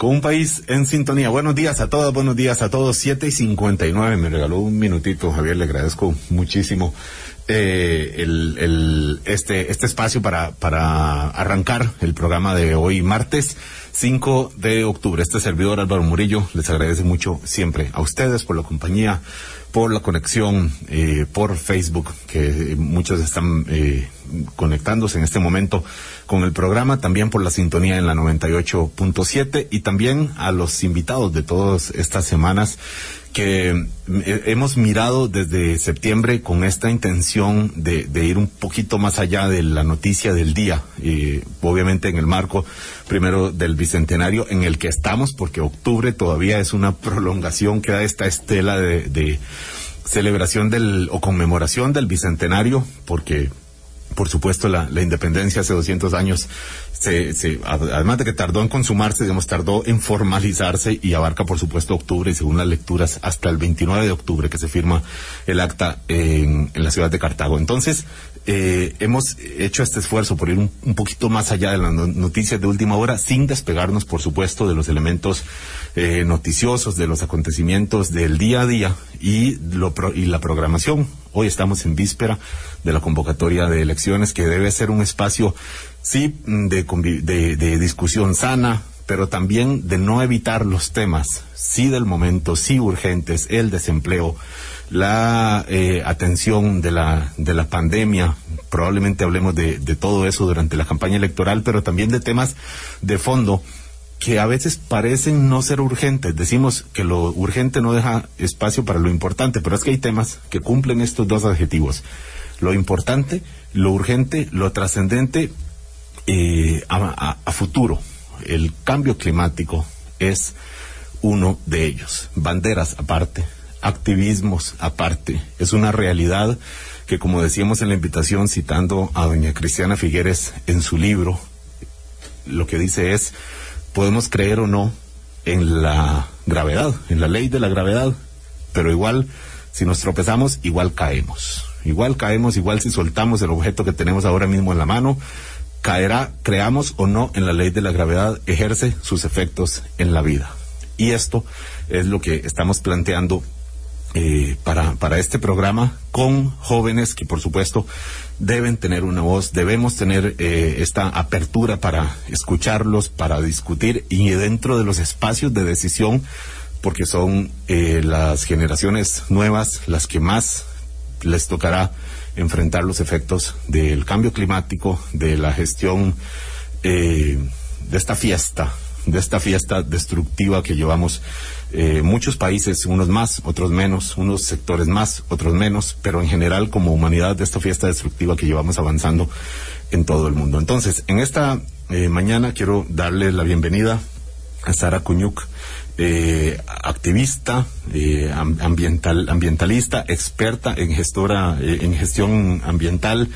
con un país en sintonía. Buenos días a todos, buenos días a todos. Siete y cincuenta y nueve, me regaló un minutito, Javier, le agradezco muchísimo eh, el, el, este, este espacio para, para arrancar el programa de hoy, martes 5 de octubre. Este servidor Álvaro Murillo les agradece mucho siempre a ustedes por la compañía, por la conexión, eh, por Facebook, que muchos están eh, conectándose en este momento con el programa, también por la sintonía en la 98.7 y también a los invitados de todas estas semanas que eh, hemos mirado desde septiembre con esta intención de, ir un poquito más allá de la noticia del día, y obviamente en el marco primero del bicentenario en el que estamos, porque octubre todavía es una prolongación que da esta estela de, de celebración del o conmemoración del bicentenario, porque por supuesto, la, la, independencia hace 200 años, se, se, además de que tardó en consumarse, digamos, tardó en formalizarse y abarca, por supuesto, octubre y según las lecturas, hasta el 29 de octubre que se firma el acta en, en la ciudad de Cartago. Entonces, eh, hemos hecho este esfuerzo por ir un, poquito más allá de las noticias de última hora, sin despegarnos, por supuesto, de los elementos eh, noticiosos, de los acontecimientos del día a día y, lo y la programación. Hoy estamos en víspera de la convocatoria de elecciones, que debe ser un espacio, sí, de, de, de discusión sana, pero también de no evitar los temas, sí del momento, sí urgentes, el desempleo, la eh, atención de la, de la pandemia, probablemente hablemos de, de todo eso durante la campaña electoral, pero también de temas de fondo que a veces parecen no ser urgentes. Decimos que lo urgente no deja espacio para lo importante, pero es que hay temas que cumplen estos dos adjetivos. Lo importante, lo urgente, lo trascendente eh, a, futuro. El cambio climático es uno de ellos. Banderas aparte, activismos aparte. Es una realidad que, como decíamos en la invitación, citando a doña Cristiana Figueres en su libro, lo que dice es, podemos creer o no en la gravedad, en la ley de la gravedad, pero igual, si nos tropezamos, igual caemos. Igual caemos, igual si soltamos el objeto que tenemos ahora mismo en la mano, caerá, creamos o no en la ley de la gravedad, ejerce sus efectos en la vida. Y esto es lo que estamos planteando eh, para, para este programa con jóvenes que por supuesto deben tener una voz, debemos tener eh, esta apertura para escucharlos, para discutir y dentro de los espacios de decisión, porque son eh, las generaciones nuevas las que más les tocará enfrentar los efectos del cambio climático, de la gestión de esta fiesta, de esta fiesta destructiva que llevamos eh, muchos países, unos más, otros menos, unos sectores más, otros menos, pero en general como humanidad de esta fiesta destructiva que llevamos avanzando en todo el mundo. Entonces, en esta eh, mañana quiero darle la bienvenida a Sara Cuñuc, eh, activista, eh, ambiental, ambientalista, experta en gestora, eh, en gestión ambiental,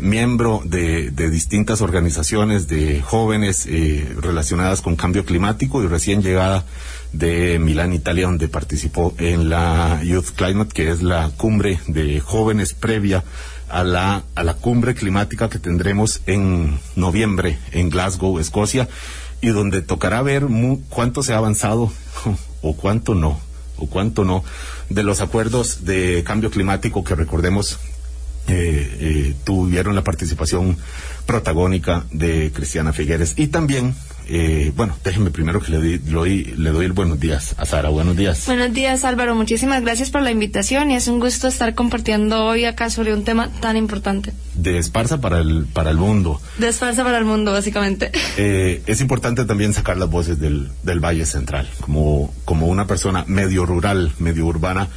miembro de, de, distintas organizaciones de jóvenes relacionadas con cambio climático y recién llegada de Milán, Italia, donde participó en la Youth Climate, que es la cumbre de jóvenes previa a la, a la cumbre climática que tendremos en noviembre en Glasgow, Escocia, y donde tocará ver cuánto se ha avanzado o cuánto no, o cuánto no, de los acuerdos de cambio climático que recordemos eh, eh, tuvieron la participación protagónica de Cristiana Figueres y también eh, bueno, déjeme primero que le doy, le, doy, le doy el buenos días a Sara. Buenos días. Buenos días, Álvaro. Muchísimas gracias por la invitación y es un gusto estar compartiendo hoy acá sobre un tema tan importante. De Esparza para el, para el mundo. De Esparza para el mundo, básicamente. Eh, es importante también sacar las voces del, del Valle Central. Como, como una persona medio rural, medio urbana,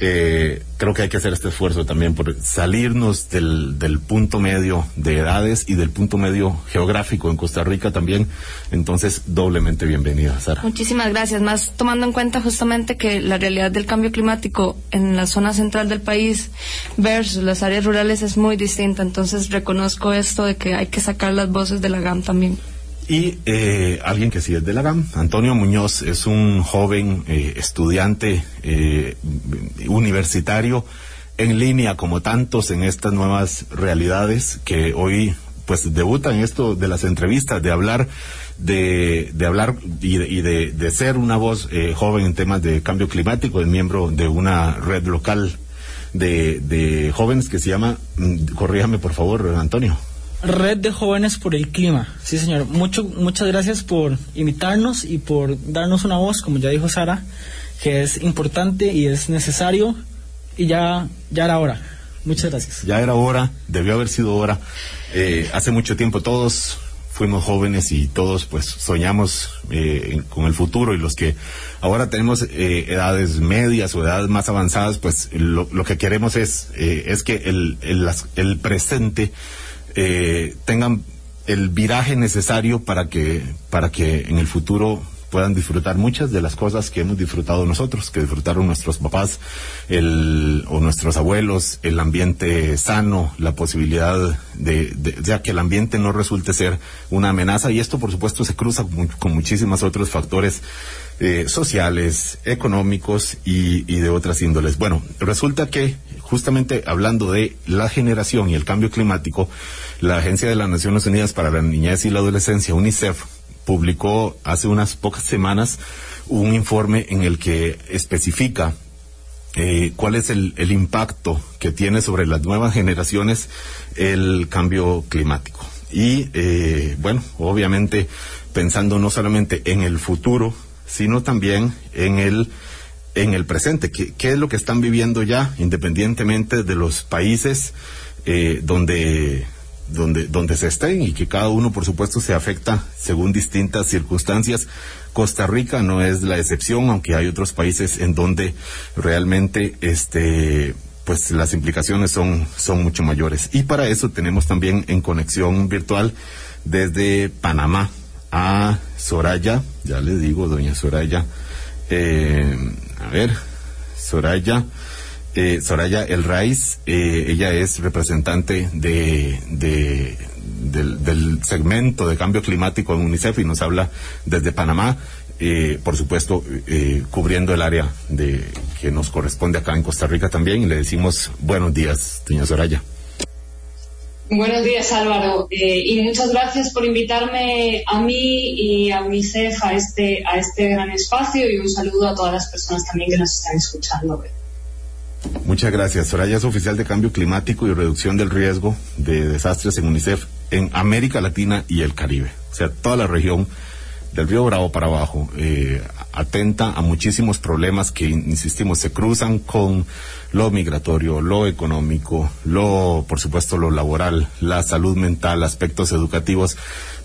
eh, creo que hay que hacer este esfuerzo también por salirnos del, del, punto medio de edades y del punto medio geográfico en Costa Rica también. Entonces, doblemente bienvenida, Sara. Muchísimas gracias. Más tomando en cuenta justamente que la realidad del cambio climático en la zona central del país versus las áreas rurales es muy distinta. Entonces, reconozco esto de que hay que sacar las voces de la GAM también y eh, alguien que sí es de la GAM. Antonio Muñoz es un joven eh, estudiante eh, universitario en línea, como tantos en estas nuevas realidades que hoy pues debuta en esto de las entrevistas, de hablar de, hablar y, de, de, ser una voz eh, joven en temas de cambio climático, es miembro de una red local de, de jóvenes que se llama, mm, corríjame por favor, Antonio. Red de Jóvenes por el Clima. Sí, señor. Mucho, muchas gracias por invitarnos y por darnos una voz, como ya dijo Sara, que es importante y es necesario y ya, ya era hora. Muchas gracias. Ya era hora, debió haber sido hora. Eh, hace mucho tiempo todos fuimos jóvenes y todos pues soñamos eh, con el futuro y los que ahora tenemos eh, edades medias o edades más avanzadas pues lo, que queremos es es que el, el presente eh, tengan el viraje necesario para que para que en el futuro puedan disfrutar muchas de las cosas que hemos disfrutado nosotros, que disfrutaron nuestros papás el, o nuestros abuelos, el ambiente sano, la posibilidad de, de ya que el ambiente no resulte ser una amenaza. Y esto por supuesto se cruza con, con muchísimos otros factores eh, sociales, económicos y, de otras índoles. Bueno, resulta que justamente hablando de la generación y el cambio climático, la Agencia de las Naciones Unidas para la Niñez y la Adolescencia, UNICEF, publicó hace unas pocas semanas un informe en el que especifica eh, cuál es el, el, impacto que tiene sobre las nuevas generaciones el cambio climático. Y eh, bueno, obviamente pensando no solamente en el futuro, sino también en el en el presente, ¿qué, qué es lo que están viviendo ya, independientemente de los países eh, donde donde, donde se estén y que cada uno, por supuesto, se afecta según distintas circunstancias. Costa Rica no es la excepción, aunque hay otros países en donde realmente este pues las implicaciones son, son mucho mayores. Y para eso tenemos también en conexión virtual desde Panamá a Soraya, ya le digo, doña Soraya, eh, a ver, Soraya eh, Soraya El Raiz, eh, ella es representante de, de del, del, segmento de cambio climático en UNICEF y nos habla desde Panamá, eh, por supuesto, eh, cubriendo el área de que nos corresponde acá en Costa Rica también. Y le decimos buenos días, doña Soraya. Buenos días, Álvaro, eh, y muchas gracias por invitarme a mí y a UNICEF a este, a este gran espacio y un saludo a todas las personas también que nos están escuchando. Muchas gracias. Soraya es oficial de cambio climático y reducción del riesgo de desastres en UNICEF en América Latina y el Caribe. O sea, toda la región del Río Bravo para abajo, eh, atenta a muchísimos problemas que, insistimos, se cruzan con lo migratorio, lo económico, lo, por supuesto, lo laboral, la salud mental, aspectos educativos,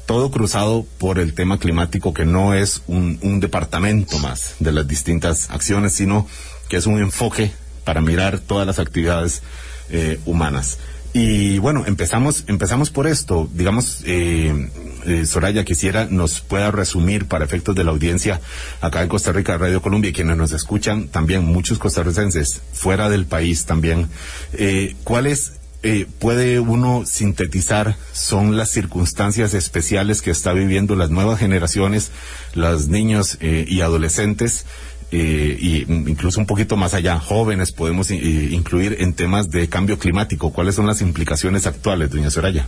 todo cruzado por el tema climático que no es un, un departamento más de las distintas acciones, sino que es un enfoque para mirar todas las actividades eh, humanas. Y bueno, empezamos, empezamos por esto. Digamos, eh, eh, Soraya, quisiera nos pueda resumir para efectos de la audiencia acá en Costa Rica, Radio Colombia, quienes nos escuchan también, muchos costarricenses, fuera del país también, eh, ¿cuáles eh, puede uno sintetizar son las circunstancias especiales que está viviendo las nuevas generaciones, los niños eh, y adolescentes? Eh, y incluso un poquito más allá, jóvenes podemos eh, incluir en temas de cambio climático. ¿Cuáles son las implicaciones actuales, doña Soraya?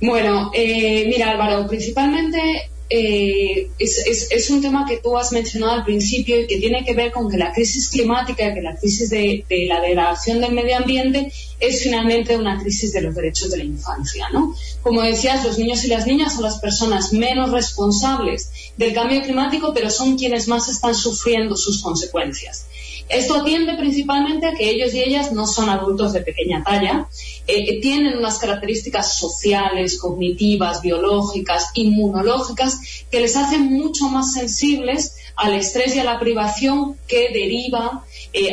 Bueno, eh, mira Álvaro, principalmente eh, es, un tema que tú has mencionado al principio y que tiene que ver con que la crisis climática, que la crisis de, de, la degradación del medio ambiente es finalmente una crisis de los derechos de la infancia. ¿no? Como decías, los niños y las niñas son las personas menos responsables del cambio climático, pero son quienes más están sufriendo sus consecuencias. Esto atiende principalmente a que ellos y ellas no son adultos de pequeña talla, eh, tienen unas características sociales, cognitivas, biológicas, inmunológicas, que les hacen mucho más sensibles al estrés y a la privación que deriva eh,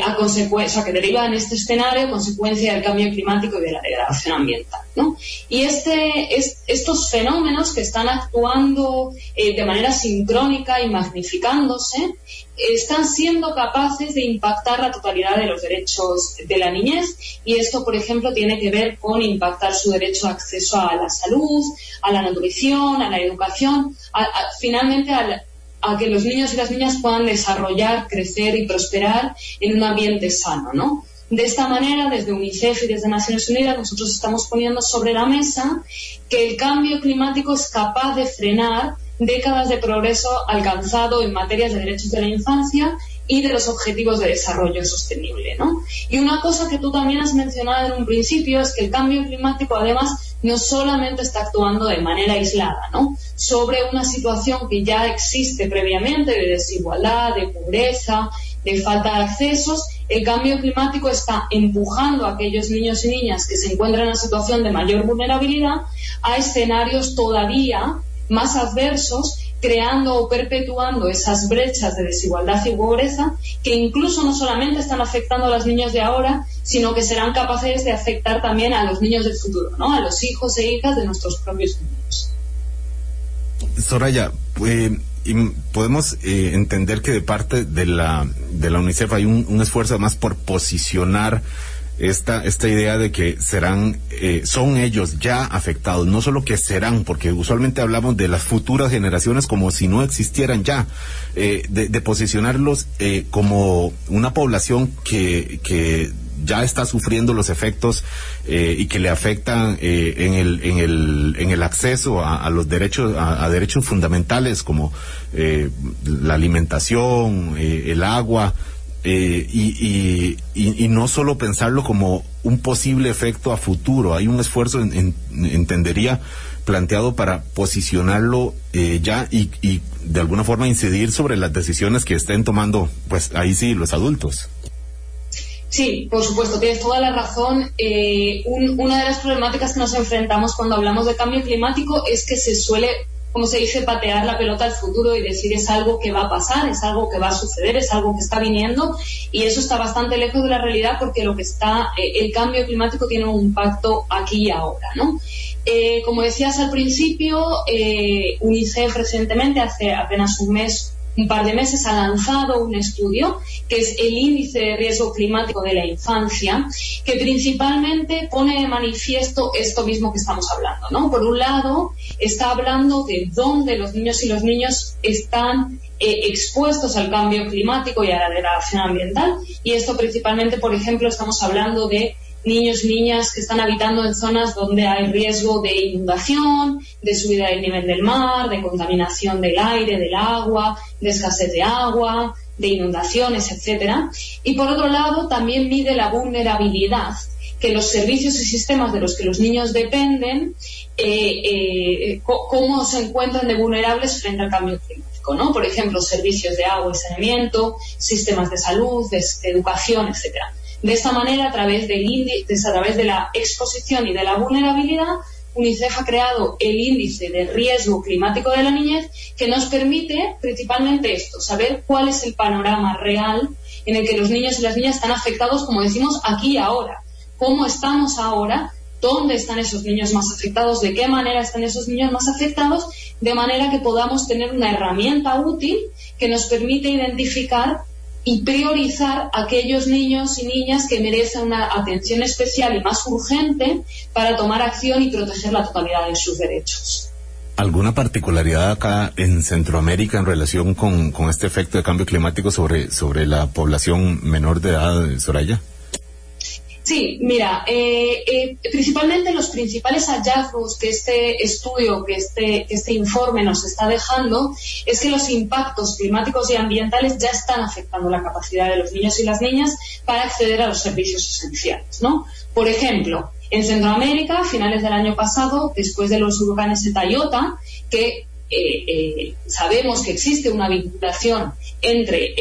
que deriva en este escenario consecuencia del cambio climático y de la degradación ambiental. ¿no? Y este, es, estos fenómenos que están actuando eh, de manera sincrónica y magnificándose están siendo capaces de impactar la totalidad de los derechos de la niñez y esto, por ejemplo, tiene que ver con impactar su derecho a acceso a la salud, a la nutrición, a la educación, finalmente a, que los niños y las niñas puedan desarrollar, crecer y prosperar en un ambiente sano, ¿no? De esta manera, desde UNICEF y desde Naciones Unidas, nosotros estamos poniendo sobre la mesa que el cambio climático es capaz de frenar décadas de progreso alcanzado en materias de derechos de la infancia y de los objetivos de desarrollo sostenible. ¿no? Y una cosa que tú también has mencionado en un principio es que el cambio climático además no solamente está actuando de manera aislada ¿no? sobre una situación que ya existe previamente de desigualdad, de pobreza, de falta de accesos, el cambio climático está empujando a aquellos niños y niñas que se encuentran en una situación de mayor vulnerabilidad a escenarios todavía más adversos creando o perpetuando esas brechas de desigualdad y pobreza que incluso no solamente están afectando a los niños de ahora, sino que serán capaces de afectar también a los niños del futuro, ¿no? A los hijos e hijas de nuestros propios niños. Soraya, eh, podemos eh, entender que de parte de la de la UNICEF hay un, un esfuerzo más por posicionar esta, esta idea de que serán, eh, son ellos ya afectados, no solo que serán, porque usualmente hablamos de las futuras generaciones como si no existieran ya, eh, de, posicionarlos eh, como una población que, que ya está sufriendo los efectos y que le afectan en, el, en, el, en el acceso a, los derechos, a, derechos fundamentales como la alimentación, el agua, eh, y, y, y, no solo pensarlo como un posible efecto a futuro, hay un esfuerzo, en, entendería, planteado para posicionarlo eh, ya y, y, de alguna forma incidir sobre las decisiones que estén tomando, pues ahí sí, los adultos. Sí, por supuesto, tienes toda la razón. Eh, una de las problemáticas que nos enfrentamos cuando hablamos de cambio climático es que se suele como se dice, patear la pelota al futuro y decir es algo que va a pasar, es algo que va a suceder, es algo que está viniendo y eso está bastante lejos de la realidad porque lo que está, eh, el cambio climático tiene un impacto aquí y ahora, ¿no? Eh, como decías al principio, eh, UNICEF recientemente, hace apenas un mes, un par de meses ha lanzado un estudio que es el índice de riesgo climático de la infancia, que principalmente pone de manifiesto esto mismo que estamos hablando. ¿no? Por un lado, está hablando de dónde los niños y los niños están eh, expuestos al cambio climático y a la degradación ambiental. Y esto principalmente, por ejemplo, estamos hablando de niños niñas que están habitando en zonas donde hay riesgo de inundación, de subida del nivel del mar, de contaminación del aire, del agua, de escasez de agua, de inundaciones, etcétera. Y por otro lado, también mide la vulnerabilidad que los servicios y sistemas de los que los niños dependen, eh, eh, cómo se encuentran de vulnerables frente al cambio climático, ¿no? Por ejemplo, servicios de agua y saneamiento, sistemas de salud, de educación, etcétera. De esta manera, a través, del índice, a través de la exposición y de la vulnerabilidad, UNICEF ha creado el índice de riesgo climático de la niñez que nos permite principalmente esto, saber cuál es el panorama real en el que los niños y las niñas están afectados, como decimos, aquí y ahora. ¿Cómo estamos ahora? ¿Dónde están esos niños más afectados? ¿De qué manera están esos niños más afectados? De manera que podamos tener una herramienta útil que nos permite identificar y priorizar aquellos niños y niñas que merecen una atención especial y más urgente para tomar acción y proteger la totalidad de sus derechos. ¿Alguna particularidad acá en Centroamérica en relación con, este efecto de cambio climático sobre, sobre la población menor de edad, Soraya? Sí, mira, eh, eh, principalmente los principales hallazgos que este estudio, que este, que este informe nos está dejando, es que los impactos climáticos y ambientales ya están afectando la capacidad de los niños y las niñas para acceder a los servicios esenciales, ¿no? Por ejemplo, en Centroamérica, a finales del año pasado, después de los huracanes Eta y Ota, que eh, sabemos que existe una vinculación entre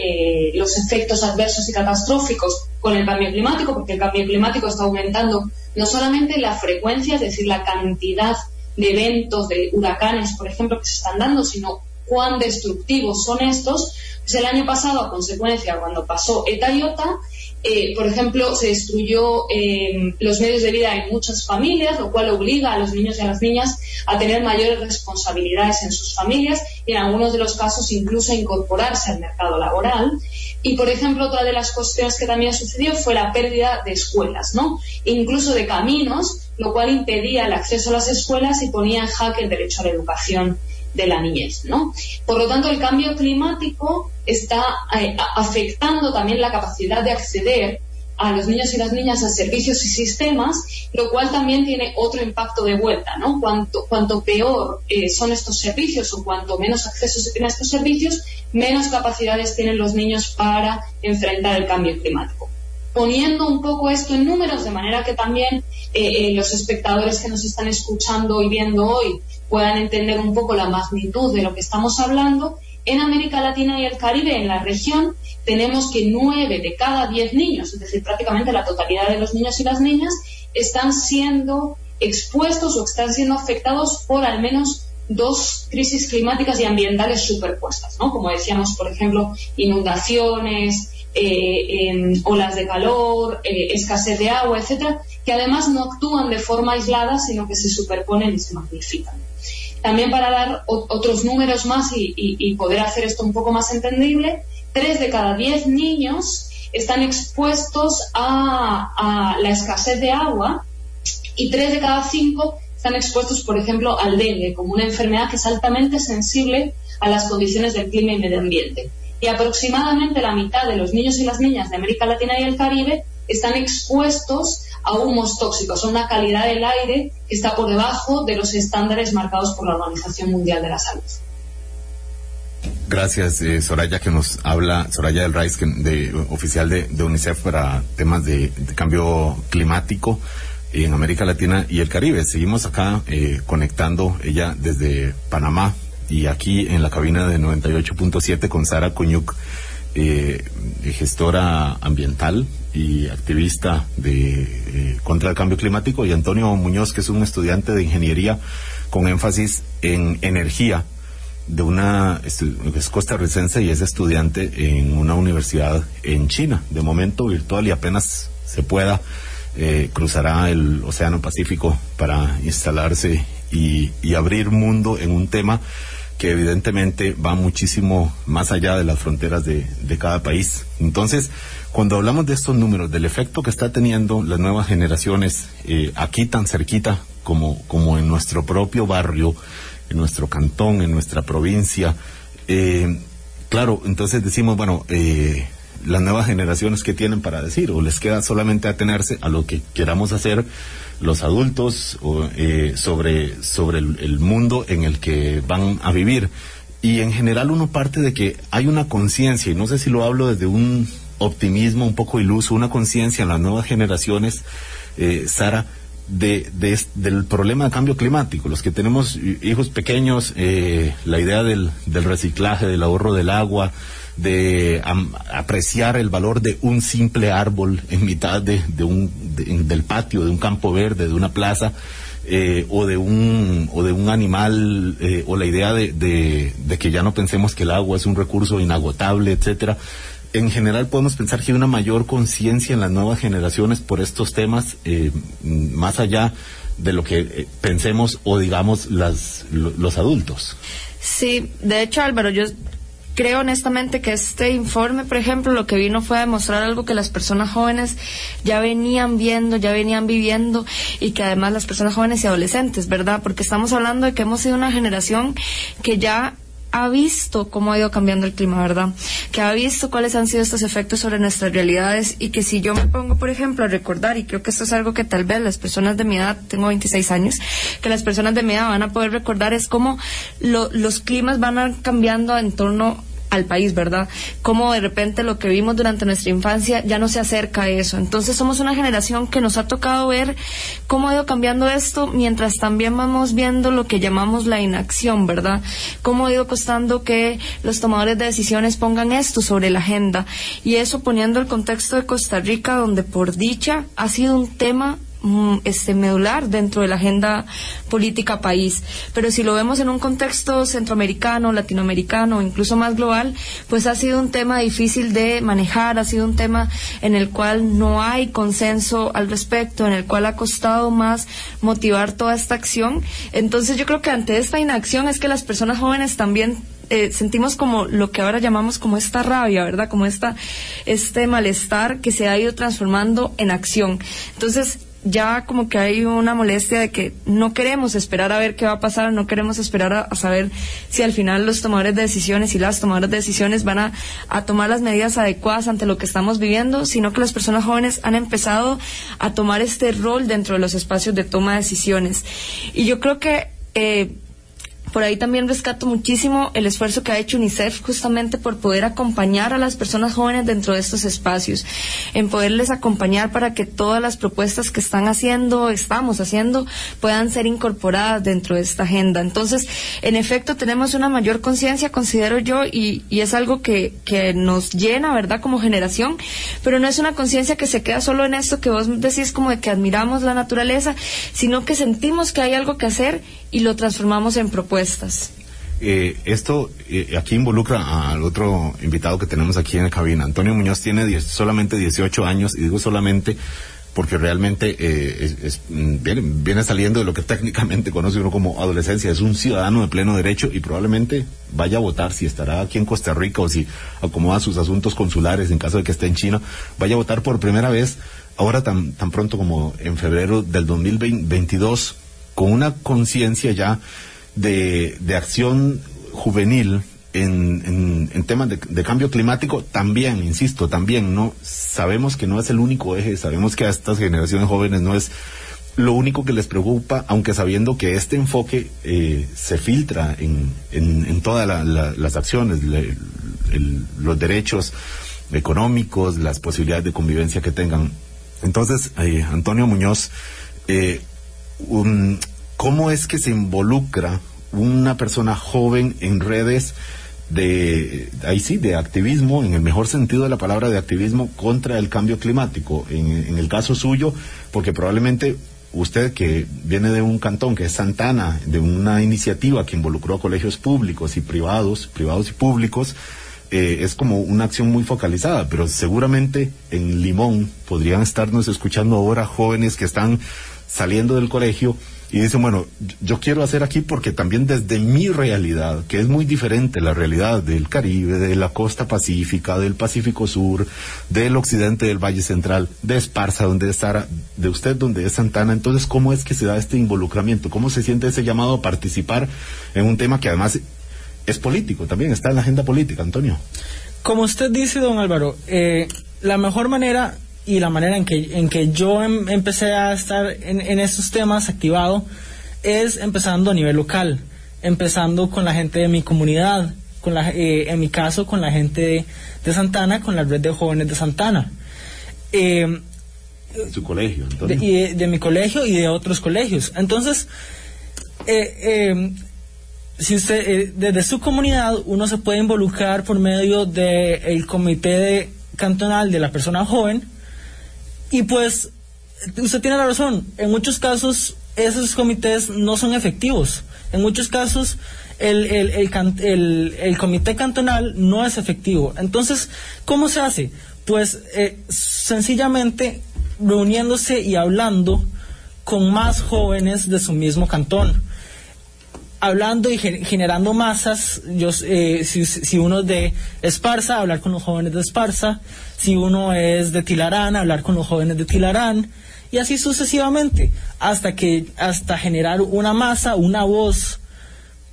los efectos adversos y catastróficos con el cambio climático, porque el cambio climático está aumentando no solamente la frecuencia, es decir, la cantidad de eventos, de huracanes, por ejemplo, que se están dando, sino cuán destructivos son estos. Pues el año pasado, a consecuencia, cuando pasó ETA y OTA, eh, por ejemplo, se destruyó eh, los medios de vida en muchas familias, lo cual obliga a los niños y a las niñas a tener mayores responsabilidades en sus familias y en algunos de los casos incluso a incorporarse al mercado laboral. Y, por ejemplo, otra de las cuestiones que también sucedió fue la pérdida de escuelas, ¿no? incluso de caminos, lo cual impedía el acceso a las escuelas y ponía en jaque el derecho a la educación de la niñez, ¿no? Por lo tanto, el cambio climático está eh, afectando también la capacidad de acceder a los niños y las niñas a servicios y sistemas, lo cual también tiene otro impacto de vuelta, ¿no? Cuanto, cuanto peor eh, son estos servicios o cuanto menos acceso se tiene a estos servicios, menos capacidades tienen los niños para enfrentar el cambio climático. Poniendo un poco esto en números, de manera que también eh, eh, los espectadores que nos están escuchando y viendo hoy puedan entender un poco la magnitud de lo que estamos hablando, en América Latina y el Caribe, en la región, tenemos que nueve de cada diez niños, es decir, prácticamente la totalidad de los niños y las niñas, están siendo expuestos o están siendo afectados por al menos dos crisis climáticas y ambientales superpuestas, ¿no? Como decíamos, por ejemplo, inundaciones, eh, olas de calor, eh, escasez de agua, etcétera, que además no actúan de forma aislada, sino que se superponen y se magnifican. También para dar otros números más y, poder hacer esto un poco más entendible, tres de cada diez niños están expuestos a, la escasez de agua y tres de cada cinco están expuestos, por ejemplo, al dengue, como una enfermedad que es altamente sensible a las condiciones del clima y medio ambiente. Y aproximadamente la mitad de los niños y las niñas de América Latina y el Caribe están expuestos a humos tóxicos, a una calidad del aire que está por debajo de los estándares marcados por la Organización Mundial de la Salud. Gracias, eh, Soraya, que nos habla, Soraya del Rice, de, oficial de, UNICEF para temas de, cambio climático en América Latina y el Caribe. Seguimos acá eh, conectando ella desde Panamá y aquí en la cabina de 98.7 con Sara Coñuc, eh, gestora ambiental y activista de eh, contra el cambio climático, y Antonio Muñoz, que es un estudiante de ingeniería con énfasis en energía de una es costarricense y es estudiante en una universidad en China, de momento virtual y apenas se pueda eh, cruzará el Océano Pacífico para instalarse y, y abrir mundo en un tema que evidentemente va muchísimo más allá de las fronteras de, cada país. Entonces, cuando hablamos de estos números, del efecto que está teniendo las nuevas generaciones eh, aquí tan cerquita como, como en nuestro propio barrio, en nuestro cantón, en nuestra provincia, eh, claro, entonces decimos, bueno, eh, las nuevas generaciones que tienen para decir, o les queda solamente atenerse a lo que queramos hacer los adultos eh, sobre, sobre el, mundo en el que van a vivir. Y en general uno parte de que hay una conciencia, y no sé si lo hablo desde un optimismo un poco iluso, una conciencia en las nuevas generaciones, eh, Sara, de, del problema de cambio climático. Los que tenemos hijos pequeños, eh, la idea del, del reciclaje, del ahorro del agua, de apreciar el valor de un simple árbol en mitad de, un, del patio, de un campo verde, de una plaza, eh, o de un o de un animal eh, o la idea de, de, que ya no pensemos que el agua es un recurso inagotable etcétera. En general podemos pensar que hay una mayor conciencia en las nuevas generaciones por estos temas eh, más allá de lo que pensemos o digamos las los adultos. Sí de hecho Álvaro yo creo honestamente que este informe, por ejemplo, lo que vino fue a demostrar algo que las personas jóvenes ya venían viendo, ya venían viviendo y que además las personas jóvenes y adolescentes, ¿verdad? Porque estamos hablando de que hemos sido una generación que ya ha visto cómo ha ido cambiando el clima, ¿verdad? Que ha visto cuáles han sido estos efectos sobre nuestras realidades y que si yo me pongo, por ejemplo, a recordar, y creo que esto es algo que tal vez las personas de mi edad, tengo 26 años, que las personas de mi edad van a poder recordar es cómo los climas van cambiando en torno al país, ¿verdad? Cómo de repente lo que vimos durante nuestra infancia ya no se acerca a eso. Entonces somos una generación que nos ha tocado ver cómo ha ido cambiando esto mientras también vamos viendo lo que llamamos la inacción, ¿verdad? Cómo ha ido costando que los tomadores de decisiones pongan esto sobre la agenda. Y eso poniendo el contexto de Costa Rica, donde por dicha ha sido un tema este medular dentro de la agenda política país. Pero si lo vemos en un contexto centroamericano, latinoamericano, incluso más global, pues ha sido un tema difícil de manejar, ha sido un tema en el cual no hay consenso al respecto, en el cual ha costado más motivar toda esta acción. Entonces yo creo que ante esta inacción es que las personas jóvenes también eh, sentimos como lo que ahora llamamos como esta rabia, ¿verdad? Como esta, este malestar que se ha ido transformando en acción. Entonces, ya como que hay una molestia de que no queremos esperar a ver qué va a pasar, no queremos esperar a, saber si al final los tomadores de decisiones y las tomadoras de decisiones van a, a, tomar las medidas adecuadas ante lo que estamos viviendo, sino que las personas jóvenes han empezado a tomar este rol dentro de los espacios de toma de decisiones. Y yo creo que eh, por ahí también rescato muchísimo el esfuerzo que ha hecho UNICEF justamente por poder acompañar a las personas jóvenes dentro de estos espacios, en poderles acompañar para que todas las propuestas que están haciendo, estamos haciendo, puedan ser incorporadas dentro de esta agenda. Entonces, en efecto, tenemos una mayor conciencia, considero yo, y, y, es algo que, que nos llena, ¿verdad?, como generación, pero no es una conciencia que se queda solo en esto que vos decís como de que admiramos la naturaleza, sino que sentimos que hay algo que hacer y lo transformamos en propuestas. Eh, esto eh, aquí involucra al otro invitado que tenemos aquí en la cabina. Antonio Muñoz tiene solamente 18 años y digo solamente porque realmente eh, es, mm, viene, viene, saliendo de lo que técnicamente conoce uno como adolescencia. Es un ciudadano de pleno derecho y probablemente vaya a votar si estará aquí en Costa Rica o si acomoda sus asuntos consulares en caso de que esté en China. Vaya a votar por primera vez ahora tan, tan pronto como en febrero del 2022 con una conciencia ya de, de, acción juvenil en, en, temas de, cambio climático, también, insisto, también, ¿no? Sabemos que no es el único eje, sabemos que a estas generaciones jóvenes no es lo único que les preocupa, aunque sabiendo que este enfoque eh, se filtra en, en, en todas las acciones, los derechos económicos, las posibilidades de convivencia que tengan. Entonces, eh, Antonio Muñoz, eh, un, ¿cómo es que se involucra una persona joven en redes de, ahí sí, de activismo, en el mejor sentido de la palabra de activismo contra el cambio climático? En, el caso suyo, porque probablemente usted que viene de un cantón que es Santana, de una iniciativa que involucró a colegios públicos y privados, privados y públicos, eh, es como una acción muy focalizada, pero seguramente en Limón podrían estarnos escuchando ahora jóvenes que están saliendo del colegio y dicen, bueno, yo quiero hacer aquí porque también desde mi realidad, que es muy diferente la realidad del Caribe, de la costa pacífica, del Pacífico Sur, del occidente del Valle Central, de Esparza, donde es Sara, de usted donde es Santana, entonces, ¿cómo es que se da este involucramiento? ¿Cómo se siente ese llamado a participar en un tema que además es político también, está en la agenda política, Antonio? Como usted dice, don Álvaro, eh, la mejor manera y la manera en que, en que yo em, empecé a estar en, en estos temas activado es empezando a nivel local, empezando con la gente de mi comunidad, con la, eh, en mi caso con la gente de, Santana, con la red de jóvenes de Santana. Eh, su colegio, De, y de, mi colegio y de otros colegios. Entonces, eh, si usted, desde su comunidad, uno se puede involucrar por medio del comité cantonal de la persona joven, y pues, usted tiene la razón, en muchos casos esos comités no son efectivos. En muchos casos el, el, el, el comité cantonal no es efectivo. Entonces, ¿cómo se hace? Pues eh, sencillamente reuniéndose y hablando con más jóvenes de su mismo cantón hablando y generando masas, yo, eh, si, si, uno es de Esparza, hablar con los jóvenes de Esparza, si uno es de Tilarán, hablar con los jóvenes de Tilarán, y así sucesivamente, hasta que, hasta generar una masa, una voz,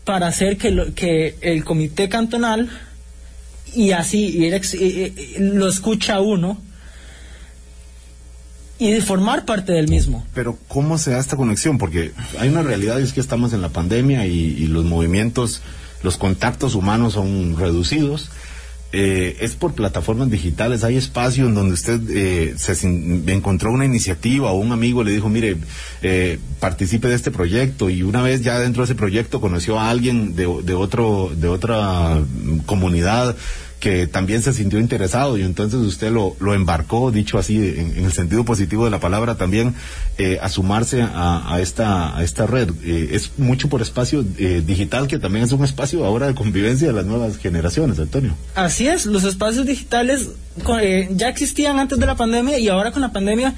para hacer que, lo, que el comité cantonal, y así y lo escucha uno, y de formar parte del mismo. Pero ¿cómo se da esta conexión? Porque hay una realidad, es que estamos en la pandemia y, los movimientos, los contactos humanos son reducidos. Eh, es por plataformas digitales, hay espacio en donde usted eh, se encontró una iniciativa o un amigo le dijo, mire, eh, participe de este proyecto y una vez ya dentro de ese proyecto conoció a alguien de, de otro, de otra comunidad que también se sintió interesado y entonces usted lo, lo embarcó, dicho así, en, el sentido positivo de la palabra, también eh, a sumarse a, a, esta, a esta red. Eh, es mucho por espacio eh, digital, que también es un espacio ahora de convivencia de las nuevas generaciones, Antonio. Así es, los espacios digitales eh, ya existían antes de la pandemia y ahora con la pandemia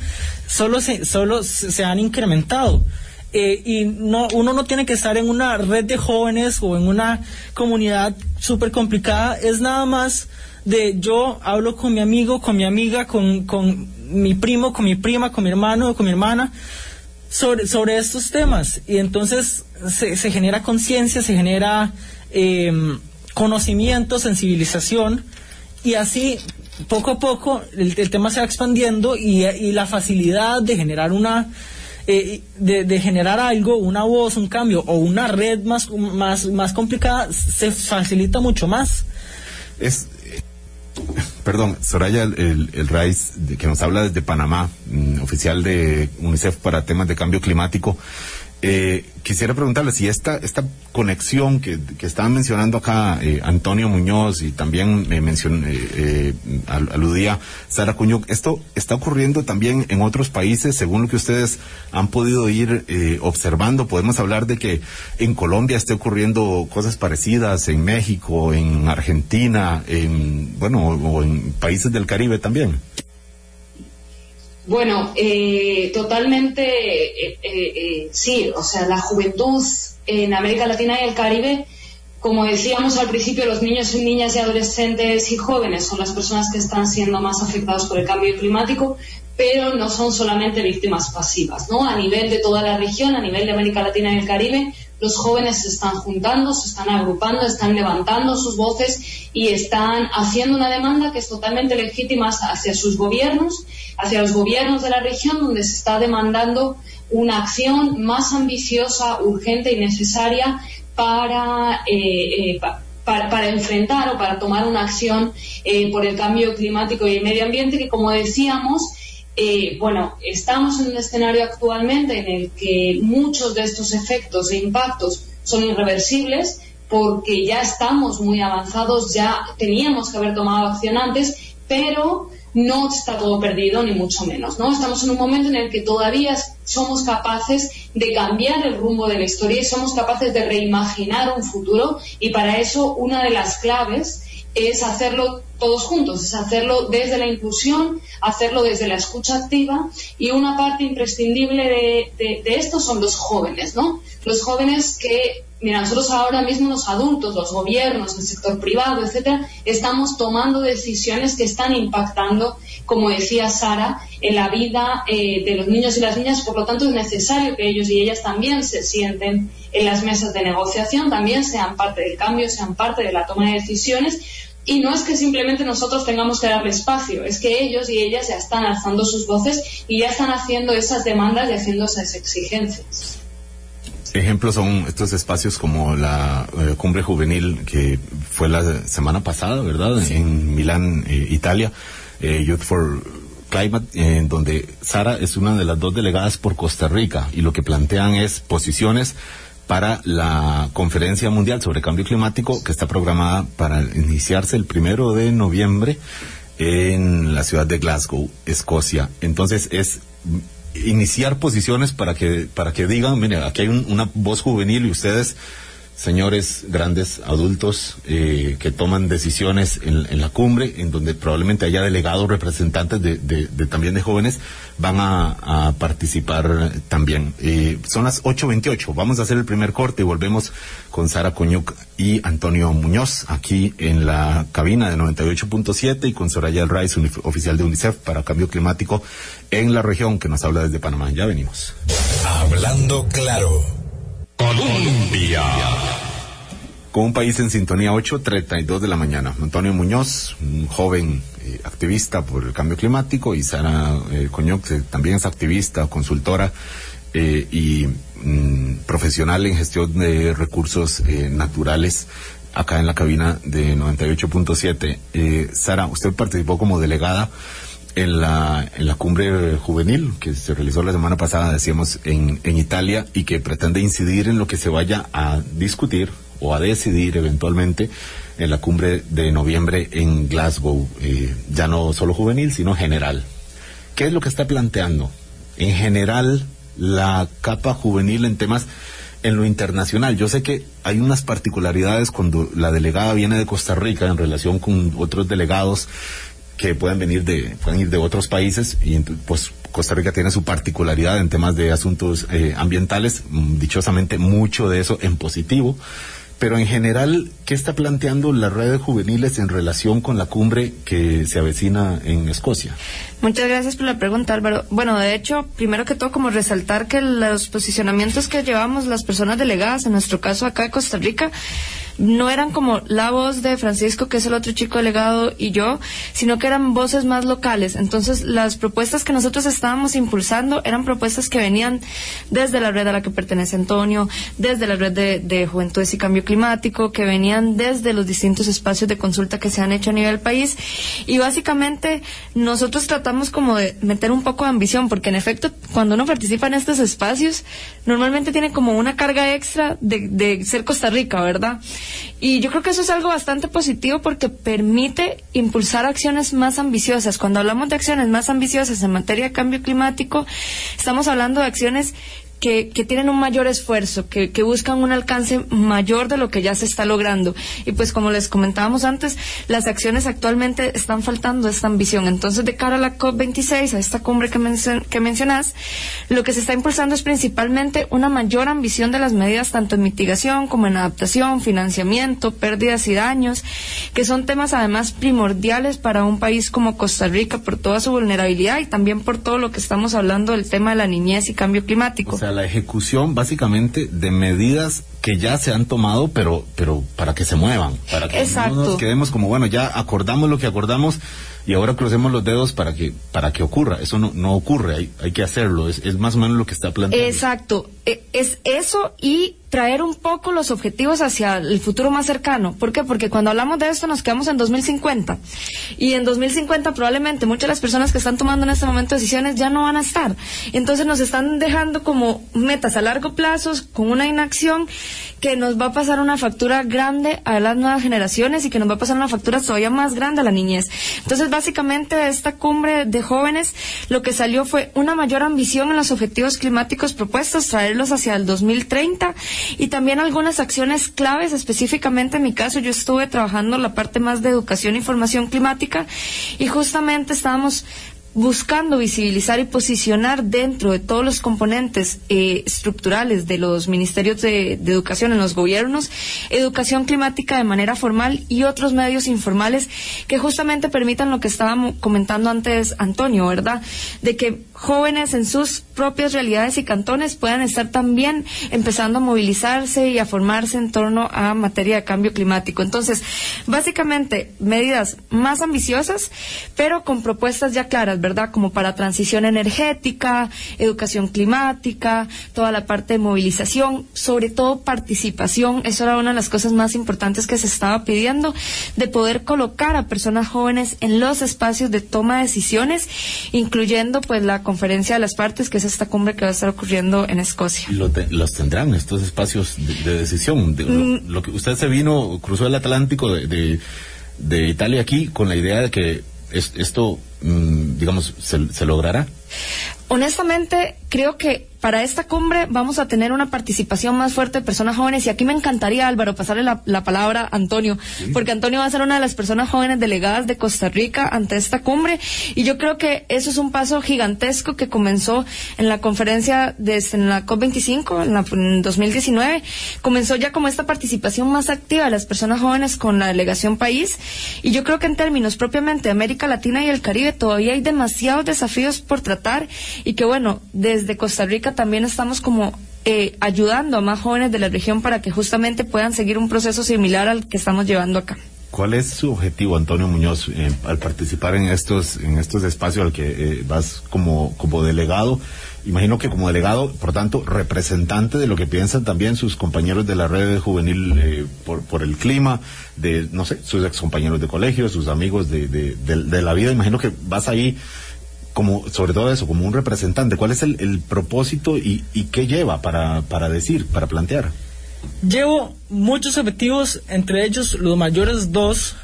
solo se, solo se han incrementado. Eh, y no, uno no tiene que estar en una red de jóvenes o en una comunidad súper complicada, es nada más de yo hablo con mi amigo, con mi amiga, con, con mi primo, con mi prima, con mi hermano, con mi hermana, sobre, sobre estos temas. Y entonces se, se genera conciencia, se genera em, conocimiento, sensibilización, y así poco a poco el, el tema se va expandiendo y, y la facilidad de generar una eh, de, de, generar algo, una voz, un cambio o una red más, más, más complicada, se facilita mucho más. Es, perdón, Soraya, el, el de, que nos habla desde Panamá, mm, oficial de UNICEF para temas de cambio climático, eh, quisiera preguntarle si esta, esta conexión que, que estaban mencionando acá eh, Antonio Muñoz y también me mencionó, eh, eh aludía Sara Cuñuc, esto está ocurriendo también en otros países, según lo que ustedes han podido ir eh, observando. Podemos hablar de que en Colombia esté ocurriendo cosas parecidas, en México, en Argentina, en, bueno, o en países del Caribe también. Bueno, eh, totalmente eh, eh, eh, sí, o sea, la juventud en América Latina y el Caribe, como decíamos al principio, los niños y niñas y adolescentes y jóvenes son las personas que están siendo más afectados por el cambio climático, pero no son solamente víctimas pasivas, ¿no? A nivel de toda la región, a nivel de América Latina y el Caribe, los jóvenes se están juntando, se están agrupando, están levantando sus voces y están haciendo una demanda que es totalmente legítima hacia sus gobiernos, hacia los gobiernos de la región, donde se está demandando una acción más ambiciosa, urgente y necesaria para, eh, eh, para, enfrentar o para tomar una acción eh, por el cambio climático y el medio ambiente que, como decíamos, eh, bueno, estamos en un escenario actualmente en el que muchos de estos efectos e impactos son irreversibles porque ya estamos muy avanzados, ya teníamos que haber tomado acción antes, pero no está todo perdido, ni mucho menos. ¿no? Estamos en un momento en el que todavía somos capaces de cambiar el rumbo de la historia y somos capaces de reimaginar un futuro y para eso una de las claves es hacerlo todos juntos, es hacerlo desde la inclusión, hacerlo desde la escucha activa y una parte imprescindible de, de, esto son los jóvenes, ¿no? Los jóvenes que Mira, nosotros ahora mismo los adultos, los gobiernos, el sector privado, etcétera, estamos tomando decisiones que están impactando, como decía Sara, en la vida eh, de los niños y las niñas. Por lo tanto, es necesario que ellos y ellas también se sienten en las mesas de negociación, también sean parte del cambio, sean parte de la toma de decisiones. Y no es que simplemente nosotros tengamos que darle espacio, es que ellos y ellas ya están alzando sus voces y ya están haciendo esas demandas y haciendo esas exigencias. Ejemplos son estos espacios como la eh, cumbre juvenil que fue la semana pasada, ¿verdad? Sí. En Milán, eh, Italia, eh, Youth for Climate, en donde Sara es una de las dos delegadas por Costa Rica y lo que plantean es posiciones para la conferencia mundial sobre cambio climático que está programada para iniciarse el primero de noviembre en la ciudad de Glasgow, Escocia. Entonces es iniciar posiciones para que para que digan, mire, aquí hay un, una voz juvenil y ustedes, señores grandes adultos eh, que toman decisiones en, la cumbre, en donde probablemente haya delegados representantes de, también de jóvenes, van a, a participar también. Eh, son las 8.28, vamos a hacer el primer corte y volvemos con Sara Coñuc y Antonio Muñoz aquí en la cabina de 98.7 y con Soraya El Rice, oficial de UNICEF para cambio climático en la región que nos habla desde Panamá. Ya venimos. Hablando claro. Colombia. Con un país en sintonía 8.32 de la mañana. Antonio Muñoz, un joven eh, activista por el cambio climático, y Sara eh, que también es activista, consultora eh, y mm, profesional en gestión de recursos eh, naturales acá en la cabina de 98.7. Sara, usted participó como delegada en la, en la cumbre juvenil que se realizó la semana pasada, decíamos, en, en Italia y que pretende incidir en lo que se vaya a discutir o a decidir eventualmente en la cumbre de noviembre en Glasgow, eh, ya no solo juvenil, sino general. ¿Qué es lo que está planteando? En general, la capa juvenil en temas en lo internacional. Yo sé que hay unas particularidades cuando la delegada viene de Costa Rica en relación con otros delegados que pueden venir de, ir de otros países y pues Costa Rica tiene su particularidad en temas de asuntos eh, ambientales, dichosamente mucho de eso en positivo, pero en general, ¿qué está planteando las redes juveniles en relación con la cumbre que se avecina en Escocia? Muchas gracias por la pregunta, Álvaro. Bueno, de hecho, primero que todo, como resaltar que los posicionamientos que llevamos las personas delegadas, en nuestro caso acá de Costa Rica, no eran como la voz de Francisco, que es el otro chico delegado, y yo, sino que eran voces más locales. Entonces, las propuestas que nosotros estábamos impulsando eran propuestas que venían desde la red a la que pertenece Antonio, desde la red de, de Juventudes y Cambio Climático, que venían desde los distintos espacios de consulta que se han hecho a nivel país. Y básicamente, nosotros tratamos como de meter un poco de ambición, porque en efecto, cuando uno participa en estos espacios, normalmente tiene como una carga extra de, de ser Costa Rica, ¿verdad? Y yo creo que eso es algo bastante positivo porque permite impulsar acciones más ambiciosas. Cuando hablamos de acciones más ambiciosas en materia de cambio climático, estamos hablando de acciones que, que, tienen un mayor esfuerzo, que, que, buscan un alcance mayor de lo que ya se está logrando. Y pues como les comentábamos antes, las acciones actualmente están faltando esta ambición. Entonces, de cara a la COP26, a esta cumbre que, mencion que mencionás, lo que se está impulsando es principalmente una mayor ambición de las medidas tanto en mitigación como en adaptación, financiamiento, pérdidas y daños, que son temas además primordiales para un país como Costa Rica por toda su vulnerabilidad y también por todo lo que estamos hablando del tema de la niñez y cambio climático. La ejecución básicamente de medidas que ya se han tomado, pero, pero para que se muevan, para que Exacto. no nos quedemos como, bueno, ya acordamos lo que acordamos y ahora crucemos los dedos para que, para que ocurra. Eso no, no ocurre, hay, hay que hacerlo, es, es más o menos lo que está planteando. Exacto, e, es eso y traer un poco los objetivos hacia el futuro más cercano. ¿Por qué? Porque cuando hablamos de esto nos quedamos en 2050. Y en 2050 probablemente muchas de las personas que están tomando en este momento decisiones ya no van a estar. Entonces nos están dejando como metas a largo plazo con una inacción que nos va a pasar una factura grande a las nuevas generaciones y que nos va a pasar una factura todavía más grande a la niñez. Entonces básicamente esta cumbre de jóvenes lo que salió fue una mayor ambición en los objetivos climáticos propuestos, traerlos hacia el 2030 y también algunas acciones claves, específicamente en mi caso yo estuve trabajando la parte más de educación y formación climática y justamente estábamos buscando visibilizar y posicionar dentro de todos los componentes eh, estructurales de los ministerios de, de, educación en los gobiernos, educación climática de manera formal y otros medios informales que justamente permitan lo que estábamos comentando antes Antonio, ¿verdad? De que jóvenes en sus propias realidades y cantones puedan estar también empezando a movilizarse y a formarse en torno a materia de cambio climático. Entonces, básicamente, medidas más ambiciosas, pero con propuestas ya claras, ¿verdad? Como para transición energética, educación climática, toda la parte de movilización, sobre todo participación. Eso era una de las cosas más importantes que se estaba pidiendo, de poder colocar a personas jóvenes en los espacios de toma de decisiones, incluyendo pues la conferencia de las partes, que es esta cumbre que va a estar ocurriendo en Escocia. Lo te, los tendrán estos espacios de, de decisión. De, mm. lo, lo, que usted se vino, cruzó el Atlántico de, de, Italia aquí con la idea de que es, esto, mmm, digamos, se, se logrará. Honestamente, creo que para esta cumbre vamos a tener una participación más fuerte de personas jóvenes y aquí me encantaría, Álvaro, pasarle la, la palabra a Antonio, sí. porque Antonio va a ser una de las personas jóvenes delegadas de Costa Rica ante esta cumbre y yo creo que eso es un paso gigantesco que comenzó en la conferencia desde en la COP25 en, la, en 2019, comenzó ya como esta participación más activa de las personas jóvenes con la delegación país y yo creo que en términos propiamente de América Latina y el Caribe todavía hay demasiados desafíos por tratar y que bueno, desde Costa Rica también estamos como eh, ayudando a más jóvenes de la región para que justamente puedan seguir un proceso similar al que estamos llevando acá. ¿Cuál es su objetivo, Antonio Muñoz, eh, al participar en estos en estos espacios al que eh, vas como como delegado? Imagino que como delegado, por tanto, representante de lo que piensan también sus compañeros de la red juvenil eh, por, el clima, de, no sé, sus excompañeros de colegio, sus amigos de, de, de la vida. Imagino que vas ahí como sobre todo eso, como un representante, ¿cuál es el, propósito y, y, qué lleva para, para decir, para plantear? Llevo muchos objetivos, entre ellos los mayores dos.